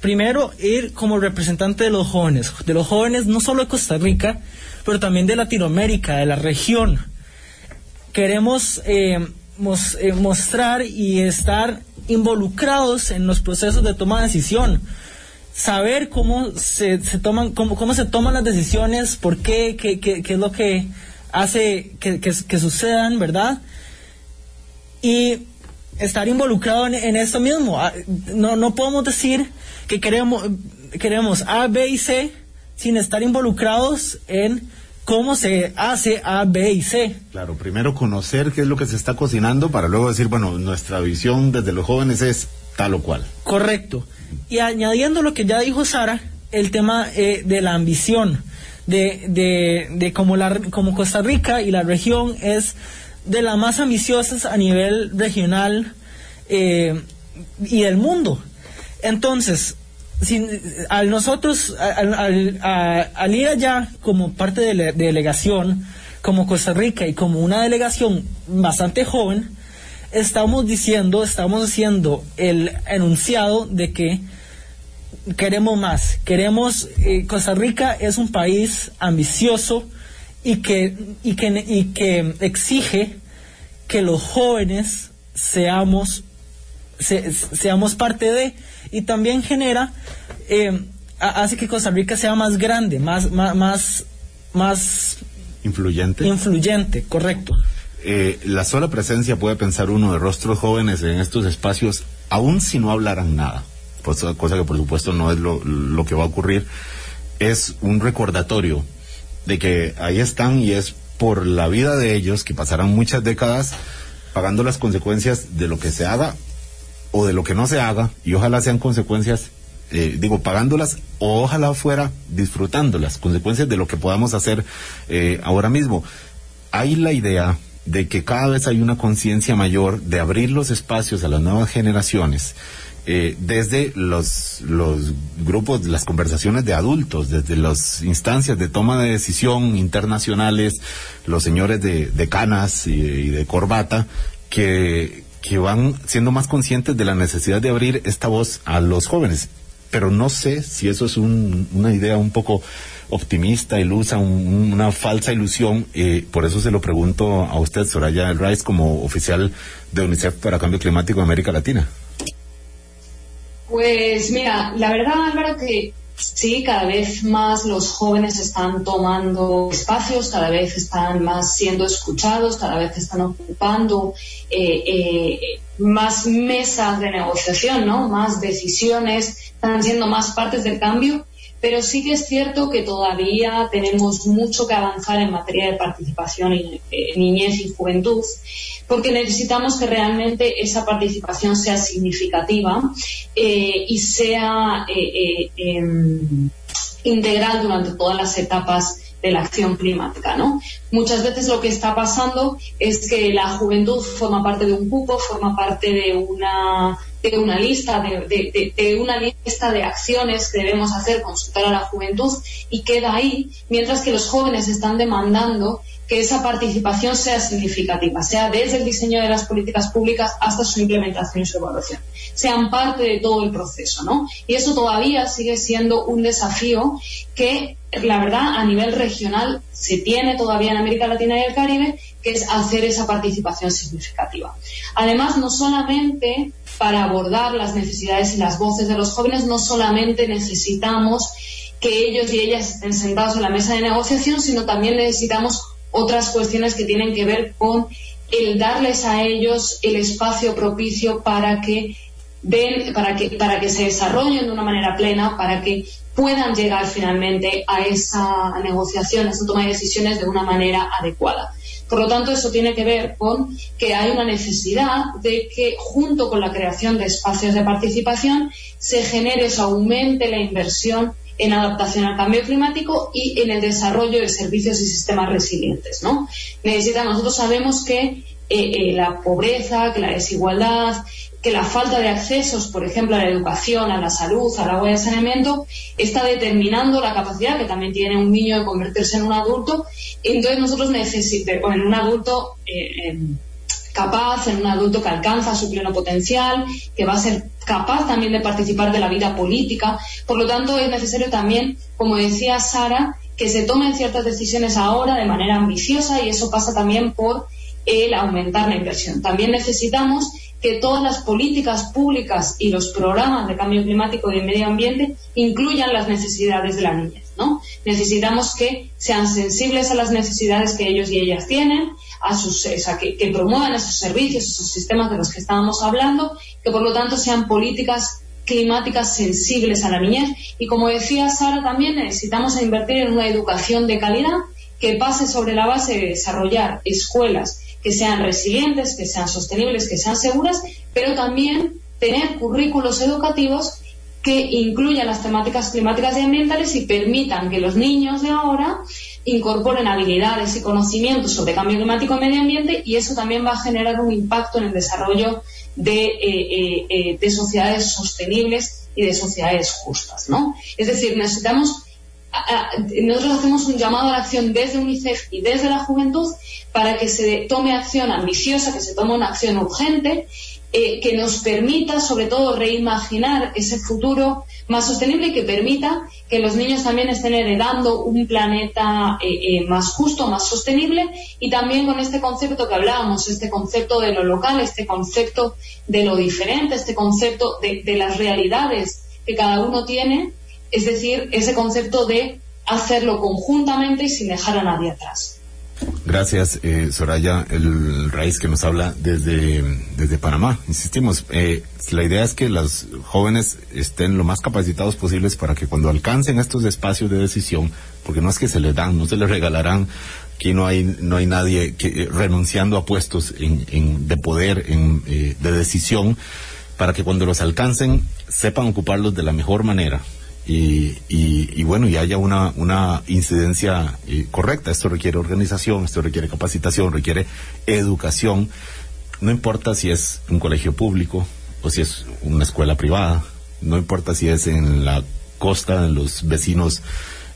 Primero, ir como representante de los jóvenes, de los jóvenes no solo de Costa Rica, pero también de Latinoamérica, de la región. Queremos eh, mos, eh, mostrar y estar involucrados en los procesos de toma de decisión saber cómo se, se toman cómo, cómo, se toman las decisiones, por qué, qué, qué, qué es lo que hace que, que, que, sucedan, ¿verdad? Y estar involucrado en, esto mismo. Ah, no, no podemos decir que queremos, queremos A, B y C sin estar involucrados en cómo se hace A, B y C. Claro, primero conocer qué es lo que se está cocinando para luego decir, bueno, nuestra visión desde los jóvenes es tal o cual. Correcto. Y añadiendo lo que ya dijo Sara, el tema eh, de la ambición, de, de, de cómo, la, como Costa Rica y la región es de las más ambiciosas a nivel regional eh, y del mundo. Entonces, sin, al nosotros, al, ir allá como parte de la delegación, como Costa Rica y como una delegación bastante joven, estamos diciendo, estamos haciendo el enunciado de que queremos más, queremos, eh, Costa Rica es un país ambicioso y que, y que, y que exige que los jóvenes seamos, seamos parte de, y también genera, eh, hace que Costa Rica sea más grande, más, más, más, influyente. Influyente, correcto. Eh, la sola presencia puede pensar uno de rostros jóvenes en estos espacios, aun si no hablaran nada, cosa que por supuesto no es lo, lo que va a ocurrir, es un recordatorio de que ahí están y es por la vida de ellos que pasarán muchas décadas pagando las consecuencias de lo que se haga o de lo que no se haga y ojalá sean consecuencias eh, digo, pagándolas o ojalá fuera disfrutando las consecuencias de lo que podamos hacer eh, ahora mismo. Hay la idea de que cada vez hay una conciencia mayor de abrir los espacios a las nuevas generaciones. Eh, desde los, los grupos, las conversaciones de adultos, desde las instancias de toma de decisión internacionales, los señores de, de canas y, de corbata, que, que van siendo más conscientes de la necesidad de abrir esta voz a los jóvenes. Pero no sé si eso es una idea un poco optimista, ilusa, una falsa ilusión. Eh, por eso se lo pregunto a usted, Soraya Rice, como oficial de UNICEF para Cambio Climático de América Latina. Pues mira, la verdad, Álvaro, que sí, cada vez más los jóvenes están tomando espacios, cada vez están más siendo escuchados, cada vez están ocupando eh, eh, más mesas de negociación, ¿no? Más decisiones, están siendo más partes del cambio pero sí que es cierto que todavía tenemos mucho que avanzar en materia de participación en eh, niñez y juventud, porque necesitamos que realmente esa participación sea significativa eh, y sea eh, em, integral durante todas las etapas de la acción climática, ¿no? Muchas veces lo que está pasando es que la juventud forma parte de un cupo, forma parte de una de una lista de, una lista de acciones que debemos hacer consultar a la juventud y queda ahí mientras que los jóvenes están demandando que esa participación sea significativa, sea desde el diseño de las políticas públicas hasta su implementación y su evaluación, sean parte de todo el proceso, ¿no? Y eso todavía sigue siendo un desafío que, la verdad, a nivel regional se tiene todavía en América Latina y el Caribe, que es hacer esa participación significativa. Además, no solamente para abordar las necesidades y las voces de los jóvenes, no solamente necesitamos que ellos y ellas estén sentados en la mesa de negociación, sino también necesitamos otras cuestiones que tienen que ver con el darles a ellos el espacio propicio para que ven, para que, para que se desarrollen de una manera plena, para que puedan llegar finalmente a esa negociación, a esa toma de decisiones de una manera adecuada. Por lo tanto, eso tiene que ver con que hay una necesidad de que, junto con la creación de espacios de participación, se genere, se aumente la inversión en adaptación al cambio climático y en el desarrollo de servicios y sistemas resilientes. ¿no? nosotros sabemos que eh, eh, la pobreza, que la desigualdad, que la falta de accesos, por ejemplo, a la educación, a la salud, al agua y al saneamiento, está determinando la capacidad que también tiene un niño de convertirse en un adulto. Entonces nosotros necesitamos, en un adulto eh, capaz, en un adulto que alcanza su pleno potencial, que va a ser capaz también de participar de la vida política. Por lo tanto, es necesario también, como decía Sara, que se tomen ciertas decisiones ahora de manera ambiciosa y eso pasa también por el aumentar la inversión. También necesitamos que todas las políticas públicas y los programas de cambio climático y de medio ambiente incluyan las necesidades de la niñez. ¿no? Necesitamos que sean sensibles a las necesidades que ellos y ellas tienen, a sus, que, que promuevan esos servicios, esos sistemas de los que estábamos hablando, que por lo tanto sean políticas climáticas sensibles a la niñez. Y como decía Sara, también necesitamos invertir en una educación de calidad que pase sobre la base de desarrollar escuelas que sean resilientes, que sean sostenibles, que sean seguras, pero también tener currículos educativos que incluyan las temáticas climáticas y ambientales y permitan que los niños de ahora incorporen habilidades y conocimientos sobre cambio climático y medio ambiente y eso también va a generar un impacto en el desarrollo de, eh, eh, eh, de sociedades sostenibles y de sociedades justas, ¿no? Es decir, necesitamos nosotros hacemos un llamado a la acción desde UNICEF y desde la juventud para que se tome acción ambiciosa, que se tome una acción urgente, eh, que nos permita, sobre todo, reimaginar ese futuro más sostenible y que permita que los niños también estén heredando un planeta eh, eh, más justo, más sostenible. Y también con este concepto que hablábamos, este concepto de lo local, este concepto de lo diferente, este concepto de, de las realidades que cada uno tiene es decir, ese concepto de hacerlo conjuntamente y sin dejar a nadie atrás. Gracias, eh, Soraya, el raíz que nos habla desde, desde Panamá. Insistimos, eh, la idea es que los jóvenes estén lo más capacitados posibles para que cuando alcancen estos espacios de decisión, porque no es que se les dan, no se les regalarán, aquí no hay, no hay nadie que, eh, renunciando a puestos en, de poder, en, eh, de decisión, para que cuando los alcancen sepan ocuparlos de la mejor manera, y, y, bueno, y haya una, una incidencia eh, correcta. Esto requiere organización, esto requiere capacitación, requiere educación. No importa si es un colegio público o si es una escuela privada, no importa si es en la costa, en los vecinos,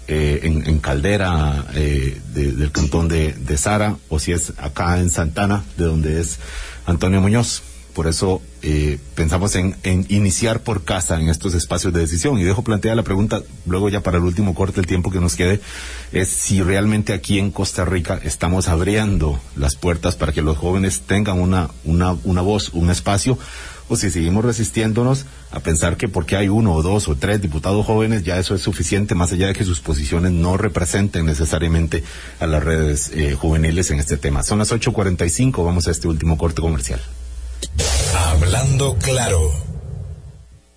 eh, en, Caldera eh, de, del cantón de, de Sara, o si es acá en Santana, de donde es Antonio Muñoz. Por eso eh, pensamos en, iniciar por casa en estos espacios de decisión. Y dejo planteada la pregunta, luego ya para el último corte, el tiempo que nos quede, es si realmente aquí en Costa Rica estamos abriendo las puertas para que los jóvenes tengan una, una, una voz, un espacio, o si seguimos resistiéndonos a pensar que porque hay uno o dos o tres diputados jóvenes ya eso es suficiente, más allá de que sus posiciones no representen necesariamente a las redes eh, juveniles en este tema. Son las 8.45, vamos a este último corte comercial. Hablando claro.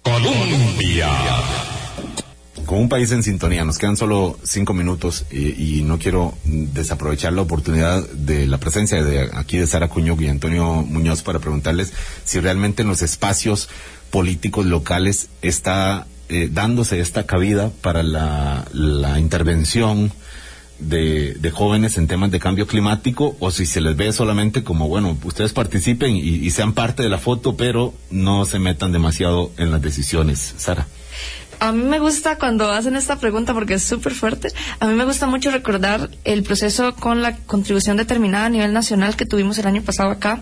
Colombia. Con un país en sintonía, nos quedan solo cinco minutos y, no quiero desaprovechar la oportunidad de la presencia de aquí de Sara Cuño y Antonio Muñoz para preguntarles si realmente en los espacios políticos locales está eh, dándose esta cabida para la intervención de, de, jóvenes en temas de cambio climático o si se les ve solamente como, bueno, ustedes participen y, y sean parte de la foto, pero no se metan demasiado en las decisiones. Sara. A mí me gusta cuando hacen esta pregunta porque es súper fuerte. A mí me gusta mucho recordar el proceso con la contribución determinada a nivel nacional que tuvimos el año pasado acá.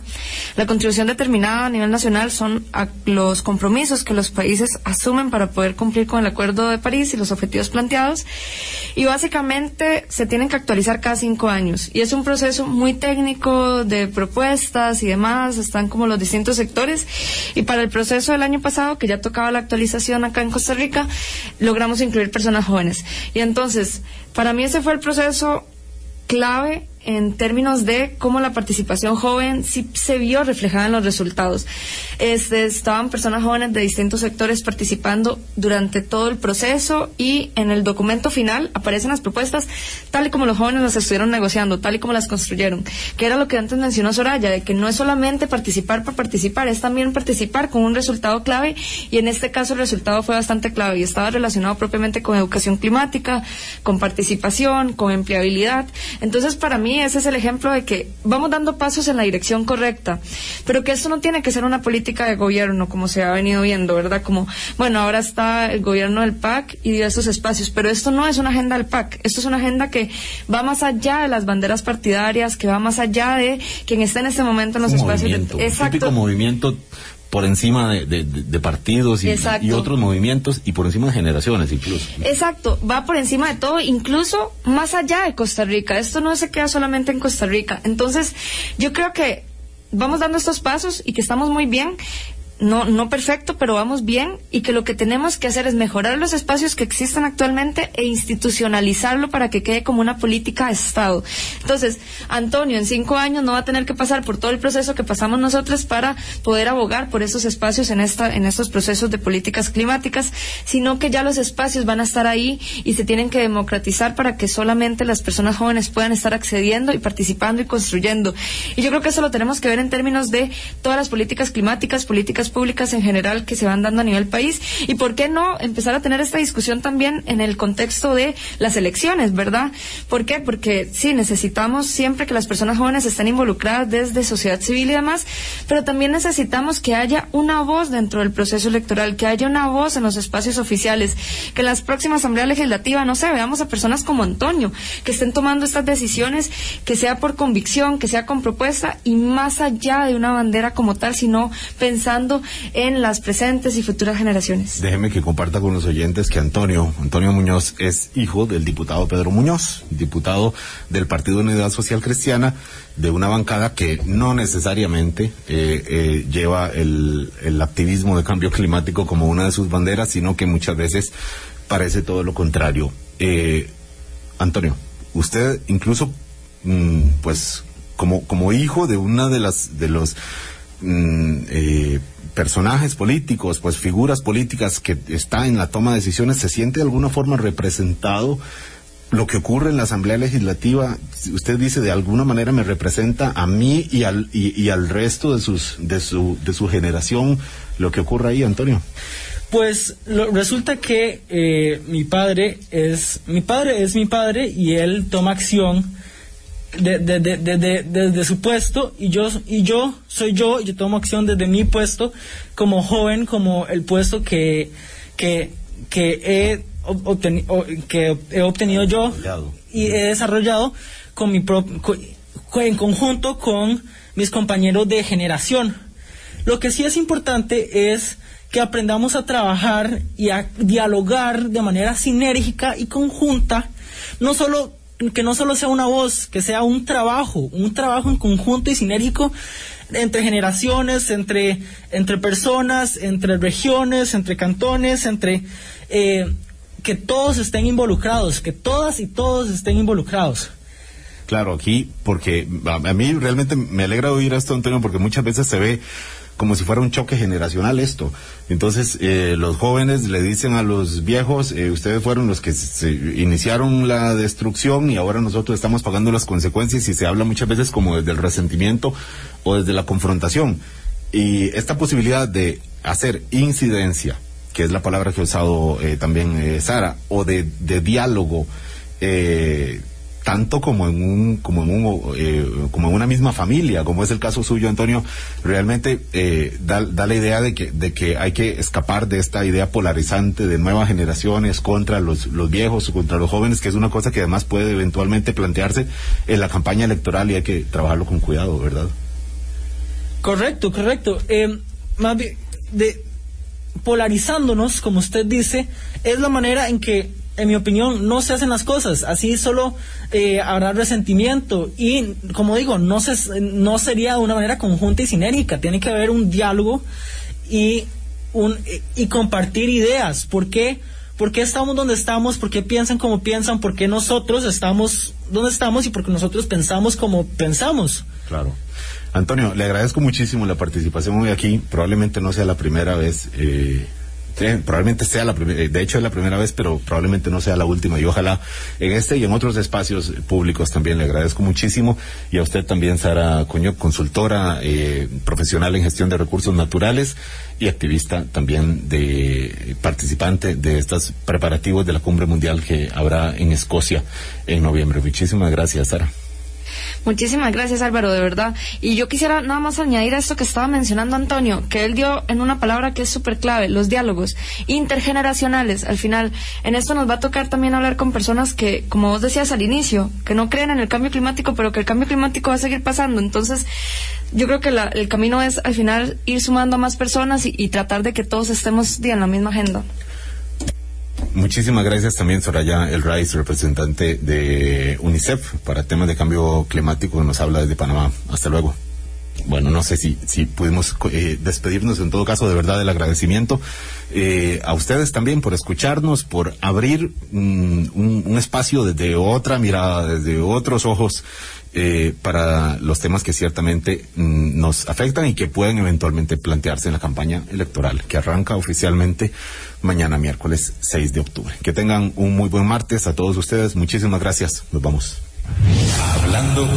La contribución determinada a nivel nacional son los compromisos que los países asumen para poder cumplir con el Acuerdo de París y los objetivos planteados. Y básicamente se tienen que actualizar cada cinco años. Y es un proceso muy técnico de propuestas y demás. Están como los distintos sectores. Y para el proceso del año pasado, que ya tocaba la actualización acá en Costa Rica, logramos incluir personas jóvenes. Y entonces, para mí ese fue el proceso clave en términos de cómo la participación joven sí se vio reflejada en los resultados. Este, estaban personas jóvenes de distintos sectores participando durante todo el proceso y en el documento final aparecen las propuestas tal y como los jóvenes las estuvieron negociando, tal y como las construyeron, que era lo que antes mencionó Soraya, de que no es solamente participar por participar, es también participar con un resultado clave y en este caso el resultado fue bastante clave y estaba relacionado propiamente con educación climática, con participación, con empleabilidad. Entonces, para mí ese es el ejemplo de que vamos dando pasos en la dirección correcta, pero que esto no tiene que ser una política de gobierno como se ha venido viendo, ¿verdad? Como, bueno, ahora está el gobierno del PAC y de estos espacios, pero esto no es una agenda del PAC, esto es una agenda que va más allá de las banderas partidarias, que va más allá de quien está en este momento en los un espacios. Movimiento, de, exacto. típico movimiento por encima de, de, de partidos y, y, otros movimientos y por encima de generaciones incluso. Exacto, va por encima de todo, incluso más allá de Costa Rica. Esto no se queda solamente en Costa Rica. Entonces, yo creo que vamos dando estos pasos y que estamos muy bien no, no perfecto, pero vamos bien y que lo que tenemos que hacer es mejorar los espacios que existen actualmente e institucionalizarlo para que quede como una política de Estado. Entonces, Antonio en cinco años no va a tener que pasar por todo el proceso que pasamos nosotros para poder abogar por esos espacios en, esta, en estos procesos de políticas climáticas, sino que ya los espacios van a estar ahí y se tienen que democratizar para que solamente las personas jóvenes puedan estar accediendo y participando y construyendo. Y yo creo que eso lo tenemos que ver en términos de todas las políticas climáticas, políticas públicas en general que se van dando a nivel país y por qué no empezar a tener esta discusión también en el contexto de las elecciones, ¿verdad? ¿Por qué? Porque sí, necesitamos siempre que las personas jóvenes estén involucradas desde sociedad civil y demás, pero también necesitamos que haya una voz dentro del proceso electoral, que haya una voz en los espacios oficiales, que en las próximas asambleas legislativas, no sé, veamos a personas como Antonio, que estén tomando estas decisiones, que sea por convicción, que sea con propuesta y más allá de una bandera como tal, sino pensando en las presentes y futuras generaciones. Déjeme que comparta con los oyentes que Antonio, Antonio Muñoz es hijo del diputado Pedro Muñoz, diputado del Partido Unidad Social Cristiana, de una bancada que no necesariamente eh, eh, lleva el, activismo de cambio climático como una de sus banderas, sino que muchas veces parece todo lo contrario. Eh, Antonio, usted incluso, mm, pues, como, hijo de una de las, de los, mm, personajes políticos, pues figuras políticas que está en la toma de decisiones, ¿se siente de alguna forma representado lo que ocurre en la Asamblea Legislativa? Usted dice de alguna manera me representa a mí y al, y, y al resto de sus, de su, de su generación lo que ocurre ahí, Antonio. Pues lo- resulta que eh, mi padre es mi padre es mi padre y él toma acción de- de- de- de- desde su puesto y yo y yo soy yo y yo tomo acción desde mi puesto como joven como el puesto que que que he obteni- que he obtenido yo y he desarrollado con mi pro- co- co- en conjunto con mis compañeros de generación. Lo que sí es importante es que aprendamos a trabajar y a dialogar de manera sinérgica y conjunta, no solo que no solo sea una voz, que sea un trabajo, un trabajo en conjunto y sinérgico entre generaciones, entre, entre personas, entre regiones, entre cantones, entre eh, que todos estén involucrados, que todas y todos estén involucrados. Claro, aquí, porque a, a mí realmente me alegra oír esto, Antonio, porque muchas veces se ve como si fuera un choque generacional esto. Entonces, eh, los jóvenes le dicen a los viejos, eh, ustedes fueron los que se iniciaron la destrucción y ahora nosotros estamos pagando las consecuencias y se habla muchas veces como desde el resentimiento o desde la confrontación. Y esta posibilidad de hacer incidencia, que es la palabra que ha usado eh, también eh, Sara, o de, de diálogo, eh, tanto como en un como en un eh, como en una misma familia como es el caso suyo Antonio realmente eh, da, da la idea de que de que hay que escapar de esta idea polarizante de nuevas generaciones contra los los viejos o contra los jóvenes que es una cosa que además puede eventualmente plantearse en la campaña electoral y hay que trabajarlo con cuidado verdad Correcto, correcto. Eh, más bien, de, polarizándonos, como usted dice, es la manera en que, en mi opinión, no se hacen las cosas. Así solo eh, habrá resentimiento y, como digo, no, se, no sería de una manera conjunta y sinérgica. Tiene que haber un diálogo y, un, y compartir ideas. ¿Por qué? ¿Por qué estamos donde estamos? ¿Por qué piensan como piensan? ¿Por qué nosotros estamos donde estamos? Y porque nosotros pensamos como pensamos. Claro. Antonio, le agradezco muchísimo la participación hoy aquí. Probablemente no sea la primera vez. Eh, probablemente sea la primera, de hecho es la primera vez, pero probablemente no sea la última. Y ojalá en este y en otros espacios públicos también le agradezco muchísimo. Y a usted también, Sara Coño, consultora eh, profesional en gestión de recursos naturales y activista también de participante de estos preparativos de la cumbre mundial que habrá en Escocia en noviembre. Muchísimas gracias, Sara. Muchísimas gracias Álvaro, de verdad. Y yo quisiera nada más añadir a esto que estaba mencionando Antonio, que él dio en una palabra que es súper clave, los diálogos intergeneracionales. Al final, en esto nos va a tocar también hablar con personas que, como vos decías al inicio, que no creen en el cambio climático, pero que el cambio climático va a seguir pasando. Entonces, yo creo que la, el camino es al final ir sumando a más personas y, y tratar de que todos estemos en la misma agenda. Muchísimas gracias también, Soraya El Rice, representante de UNICEF para temas de cambio climático, nos habla desde Panamá. Hasta luego. bueno, no sé si, si pudimos eh, despedirnos en todo caso, de verdad el agradecimiento eh, a ustedes también por escucharnos, por abrir mm, un, un, espacio desde otra mirada, desde otros ojos eh, para los temas que ciertamente mm, nos afectan y que pueden eventualmente plantearse en la campaña electoral que arranca oficialmente mañana miércoles 6 de octubre. Que tengan un muy buen martes a todos ustedes. Muchísimas gracias. Nos vamos. Hablando